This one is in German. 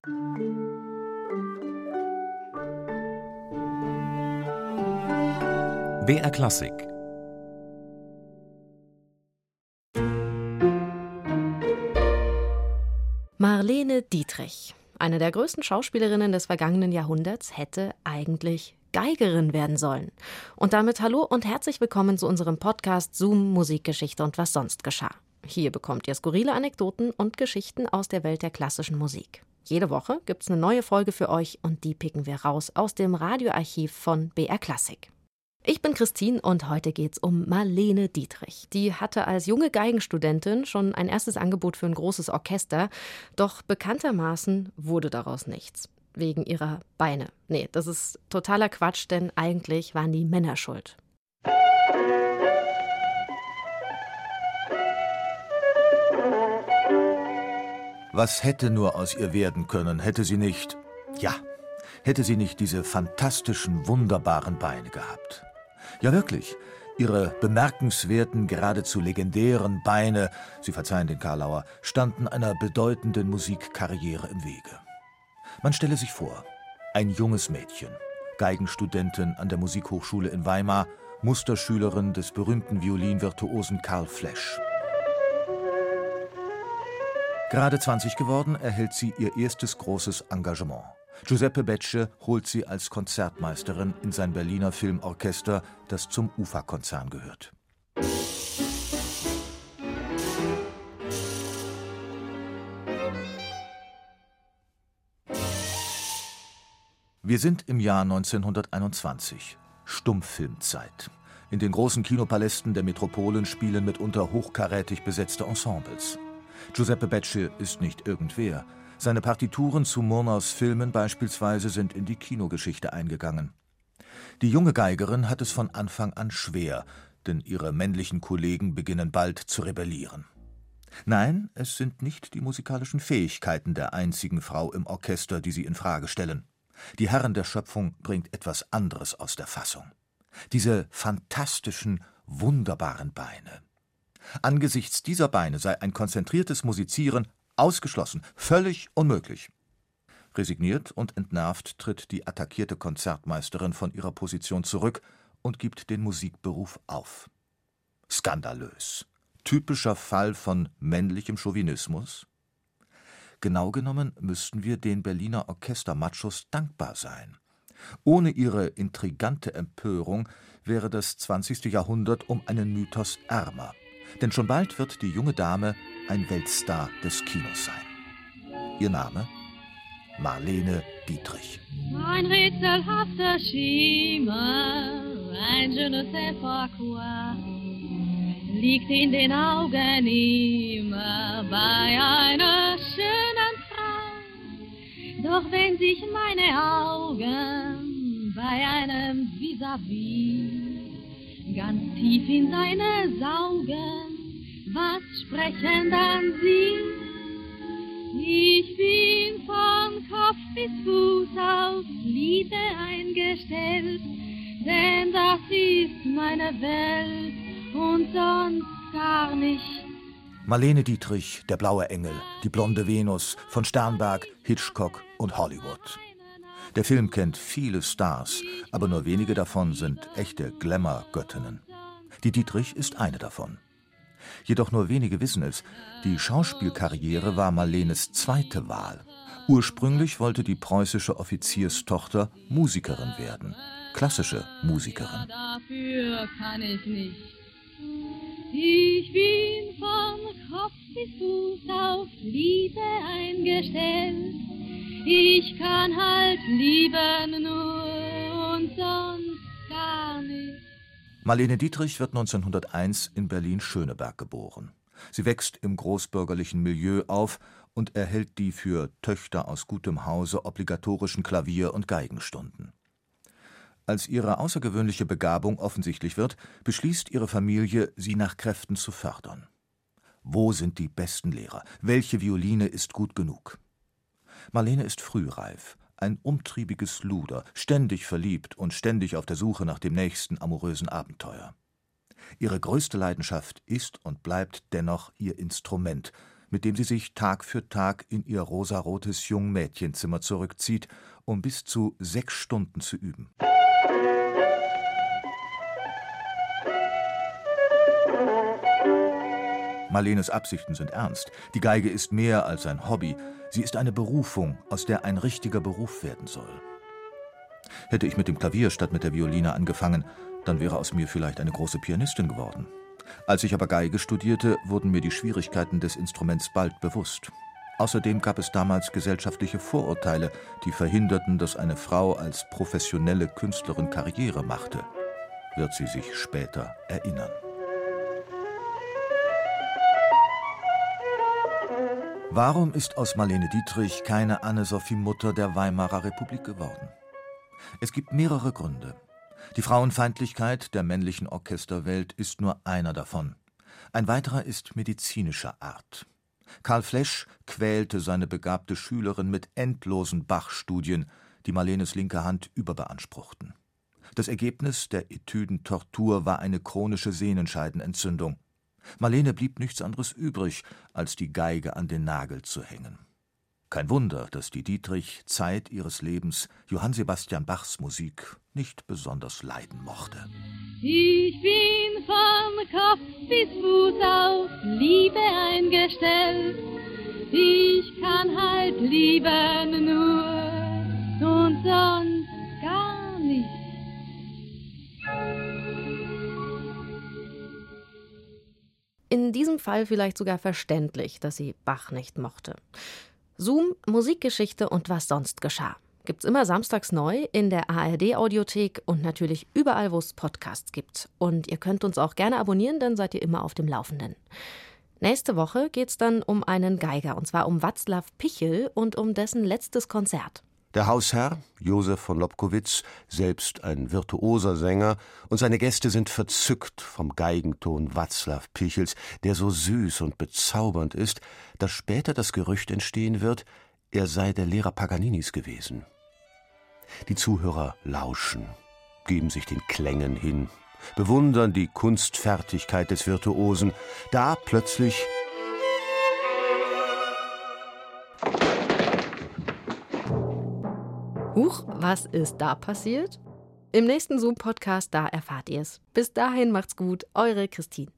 BR Klassik Marlene Dietrich, eine der größten Schauspielerinnen des vergangenen Jahrhunderts, hätte eigentlich Geigerin werden sollen. Und damit hallo und herzlich willkommen zu unserem Podcast Zoom Musikgeschichte und was sonst geschah. Hier bekommt ihr skurrile Anekdoten und Geschichten aus der Welt der klassischen Musik. Jede Woche gibt es eine neue Folge für euch und die picken wir raus aus dem Radioarchiv von BR Klassik. Ich bin Christine und heute geht's um Marlene Dietrich. Die hatte als junge Geigenstudentin schon ein erstes Angebot für ein großes Orchester, doch bekanntermaßen wurde daraus nichts. Wegen ihrer Beine. Nee, das ist totaler Quatsch, denn eigentlich waren die Männer schuld. Was hätte nur aus ihr werden können, hätte sie nicht, ja, hätte sie nicht diese fantastischen, wunderbaren Beine gehabt. Ja wirklich, ihre bemerkenswerten, geradezu legendären Beine, Sie verzeihen den Karlauer, standen einer bedeutenden Musikkarriere im Wege. Man stelle sich vor, ein junges Mädchen, Geigenstudentin an der Musikhochschule in Weimar, Musterschülerin des berühmten Violinvirtuosen Karl Flesch. Gerade 20 geworden, erhält sie ihr erstes großes Engagement. Giuseppe Becce holt sie als Konzertmeisterin in sein Berliner Filmorchester, das zum UFA-Konzern gehört. Wir sind im Jahr 1921, Stummfilmzeit. In den großen Kinopalästen der Metropolen spielen mitunter hochkarätig besetzte Ensembles. Giuseppe Becce ist nicht irgendwer. Seine Partituren zu Murnaus Filmen beispielsweise sind in die Kinogeschichte eingegangen. Die junge Geigerin hat es von Anfang an schwer, denn ihre männlichen Kollegen beginnen bald zu rebellieren. Nein, es sind nicht die musikalischen Fähigkeiten der einzigen Frau im Orchester, die sie in Frage stellen. Die Herren der Schöpfung bringt etwas anderes aus der Fassung. Diese fantastischen, wunderbaren Beine. Angesichts dieser Beine sei ein konzentriertes Musizieren ausgeschlossen, völlig unmöglich. Resigniert und entnervt tritt die attackierte Konzertmeisterin von ihrer Position zurück und gibt den Musikberuf auf. Skandalös. Typischer Fall von männlichem Chauvinismus. Genau genommen müssten wir den Berliner Orchestermachos dankbar sein. Ohne ihre intrigante Empörung wäre das 20. Jahrhundert um einen Mythos ärmer. Denn schon bald wird die junge Dame ein Weltstar des Kinos sein. Ihr Name? Marlene Dietrich. Ein rätselhafter Schimmer, ein je ne sais pas quoi, liegt in den Augen immer bei einer schönen Frau. Doch wenn sich meine Augen bei einem vis-à-vis -vis ganz tief in seine saugen, was sprechen dann Sie? Ich bin von Kopf bis Fuß auf Liebe eingestellt, denn das ist meine Welt und sonst gar nicht. Marlene Dietrich, der blaue Engel, die blonde Venus von Sternberg, Hitchcock und Hollywood. Der Film kennt viele Stars, aber nur wenige davon sind echte Glamour-Göttinnen. Die Dietrich ist eine davon. Jedoch nur wenige wissen es, die Schauspielkarriere war Marlenes zweite Wahl. Ursprünglich wollte die preußische Offizierstochter Musikerin werden, klassische Musikerin. Dafür kann ich nicht. Ich bin von Kopf bis Fuß auf Liebe eingestellt. Ich kann halt lieben nur und sonst gar nicht. Marlene Dietrich wird 1901 in Berlin-Schöneberg geboren. Sie wächst im großbürgerlichen Milieu auf und erhält die für Töchter aus gutem Hause obligatorischen Klavier- und Geigenstunden. Als ihre außergewöhnliche Begabung offensichtlich wird, beschließt ihre Familie, sie nach Kräften zu fördern. Wo sind die besten Lehrer? Welche Violine ist gut genug? Marlene ist frühreif, ein umtriebiges Luder, ständig verliebt und ständig auf der Suche nach dem nächsten amorösen Abenteuer. Ihre größte Leidenschaft ist und bleibt dennoch ihr Instrument, mit dem sie sich Tag für Tag in ihr rosarotes Jungmädchenzimmer zurückzieht, um bis zu sechs Stunden zu üben. Marlenes Absichten sind ernst. Die Geige ist mehr als ein Hobby. Sie ist eine Berufung, aus der ein richtiger Beruf werden soll. Hätte ich mit dem Klavier statt mit der Violine angefangen, dann wäre aus mir vielleicht eine große Pianistin geworden. Als ich aber Geige studierte, wurden mir die Schwierigkeiten des Instruments bald bewusst. Außerdem gab es damals gesellschaftliche Vorurteile, die verhinderten, dass eine Frau als professionelle Künstlerin Karriere machte. Wird sie sich später erinnern. Warum ist aus Marlene Dietrich keine Anne-Sophie Mutter der Weimarer Republik geworden? Es gibt mehrere Gründe. Die Frauenfeindlichkeit der männlichen Orchesterwelt ist nur einer davon. Ein weiterer ist medizinischer Art. Karl Flesch quälte seine begabte Schülerin mit endlosen Bach-Studien, die Marlenes linke Hand überbeanspruchten. Das Ergebnis der Etüden Tortur war eine chronische Sehnenscheidenentzündung. Marlene blieb nichts anderes übrig, als die Geige an den Nagel zu hängen. Kein Wunder, dass die Dietrich Zeit ihres Lebens Johann Sebastian Bachs Musik nicht besonders leiden mochte. Ich bin von Kopf bis Fuß auf Liebe eingestellt. Ich kann halt lieben nur In diesem Fall vielleicht sogar verständlich, dass sie Bach nicht mochte. Zoom, Musikgeschichte und was sonst geschah. Gibt's immer samstags neu in der ARD-Audiothek und natürlich überall, wo es Podcasts gibt. Und ihr könnt uns auch gerne abonnieren, dann seid ihr immer auf dem Laufenden. Nächste Woche geht's dann um einen Geiger, und zwar um Václav Pichel und um dessen letztes Konzert. Der Hausherr, Josef von Lobkowitz, selbst ein virtuoser Sänger, und seine Gäste sind verzückt vom Geigenton Václav Pichels, der so süß und bezaubernd ist, dass später das Gerücht entstehen wird, er sei der Lehrer Paganinis gewesen. Die Zuhörer lauschen, geben sich den Klängen hin, bewundern die Kunstfertigkeit des Virtuosen, da plötzlich Huch, was ist da passiert? Im nächsten Zoom-Podcast, da erfahrt ihr es. Bis dahin macht's gut, eure Christine.